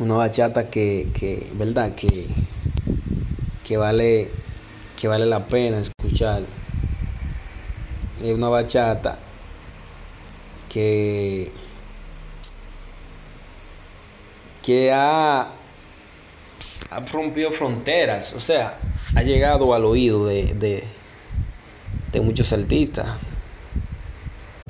una bachata que, que verdad que, que vale que vale la pena escuchar. Es una bachata que que ha, ha rompido fronteras o sea ha llegado al oído de, de, de muchos artistas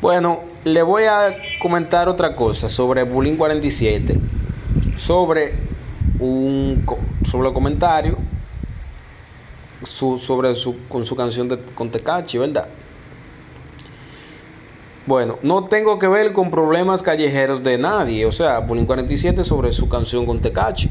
Bueno, le voy a comentar otra cosa sobre Bullying 47. Sobre un sobre el comentario su, sobre su, con su canción de, con Tecachi, ¿verdad? Bueno, no tengo que ver con problemas callejeros de nadie. O sea, Bullying 47 sobre su canción con Tecachi.